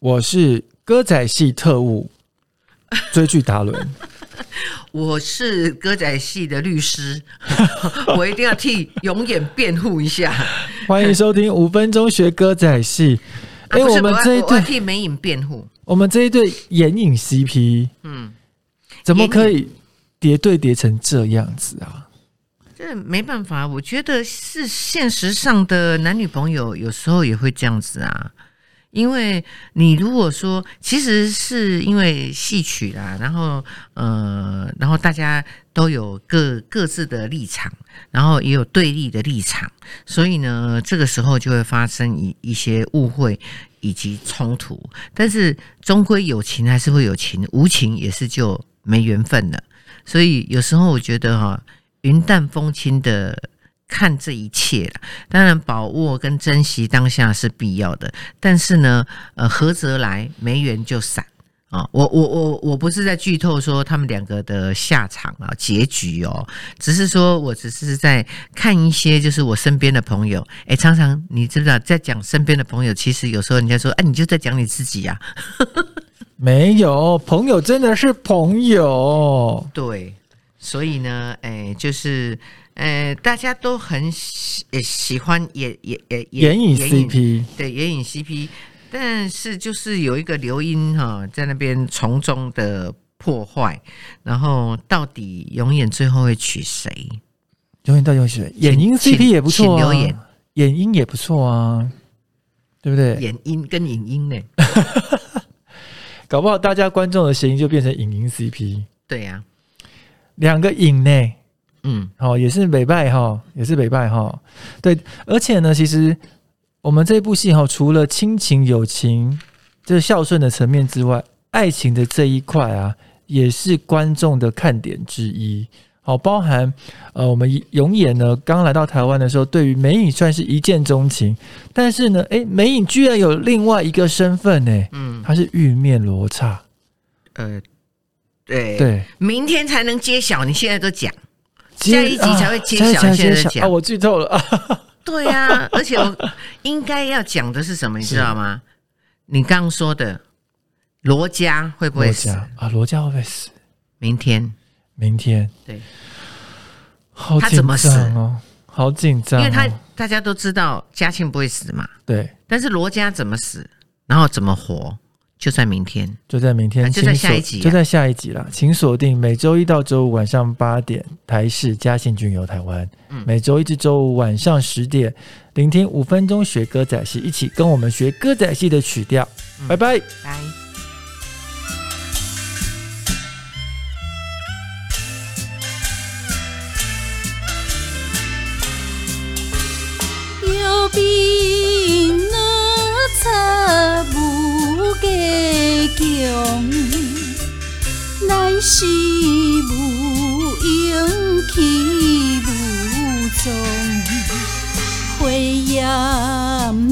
我是歌仔戏特务 追剧达伦，我是歌仔戏的律师，我一定要替永远辩护一下。欢迎收听五分钟学歌仔戏。哎、我们这一对，替美影辩护。我们这一对眼影 CP 嗯，怎么可以叠对叠成这样子啊？这没办法，我觉得是现实上的男女朋友有时候也会这样子啊。因为你如果说，其实是因为戏曲啦，然后呃，然后大家都有各各自的立场，然后也有对立的立场，所以呢，这个时候就会发生一一些误会以及冲突。但是终归有情还是会有情，无情也是就没缘分了。所以有时候我觉得哈、云淡风轻的看这一切了，当然把握跟珍惜当下是必要的，但是呢，呃，合则来，没缘就散。啊、我我我我不是在剧透说他们两个的下场啊结局哦，只是说我只是在看一些就是我身边的朋友，哎，常常你知不知道在讲身边的朋友，其实有时候人家说，哎，你就在讲你自己呀、没有，朋友真的是朋友。对，所以呢，哎，就是，呃，大家都很喜呃喜欢也也也也眼影 CP 对眼影 CP，但是就是有一个刘英哈、在那边从中的破坏，然后到底永远最后会娶谁？永远到底会娶谁，眼影请 CP 也不错啊，眼影也不错啊，对不对？眼音跟影音呢？搞不好大家观众的谐音就变成影音 CP，对呀、两个影呢，嗯，哦，也是北拜哈，也是北拜哈。对，而且呢，其实我们这部戏哈，除了亲情、友情，就是孝顺的层面之外，爱情的这一块啊，也是观众的看点之一。好，包含呃，我们永远呢刚来到台湾的时候，对于美影算是一见钟情，但是呢，诶，美影居然有另外一个身份呢，嗯，她是玉面罗刹。呃，对，对，明天才能揭晓，你现在都讲。下一集才会揭晓现在在讲啊！我剧透了 啊！对呀、而且我应该要讲的是什么，你知道吗？你刚刚说的罗家会不会死？啊，罗家会不会死？明天，明天对，好紧他怎么死张哦，好紧张、哦，因为他大家都知道嘉庆不会死嘛，对，但是罗家怎么死，然后怎么活，就在明天。就在明天，啊就在下一集啊就在下一集啦，请锁定每周一到周五晚上八点台视嘉信君游台湾，嗯每周一至周五晚上十点聆听五分钟学歌仔戏，一起跟我们学歌仔戏的曲调，嗯拜拜。拜。家强，来时无影去无踪，火焰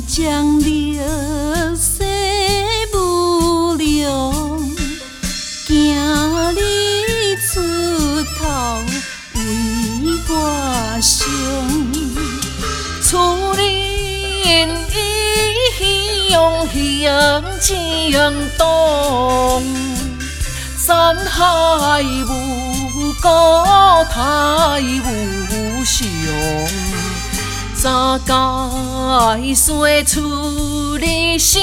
将伊向向情动，山海无高，台无上。早该说出你手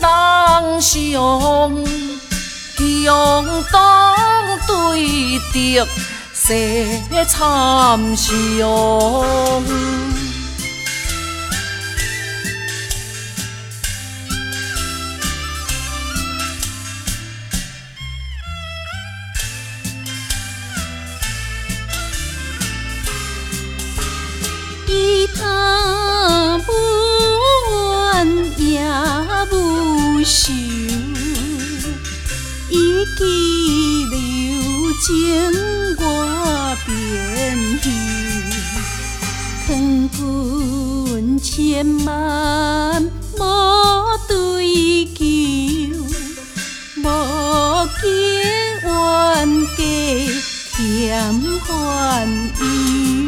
当上，向东对着西参详。无仇，伊记留情我变休，劝君千万莫追求，莫见冤家添烦忧。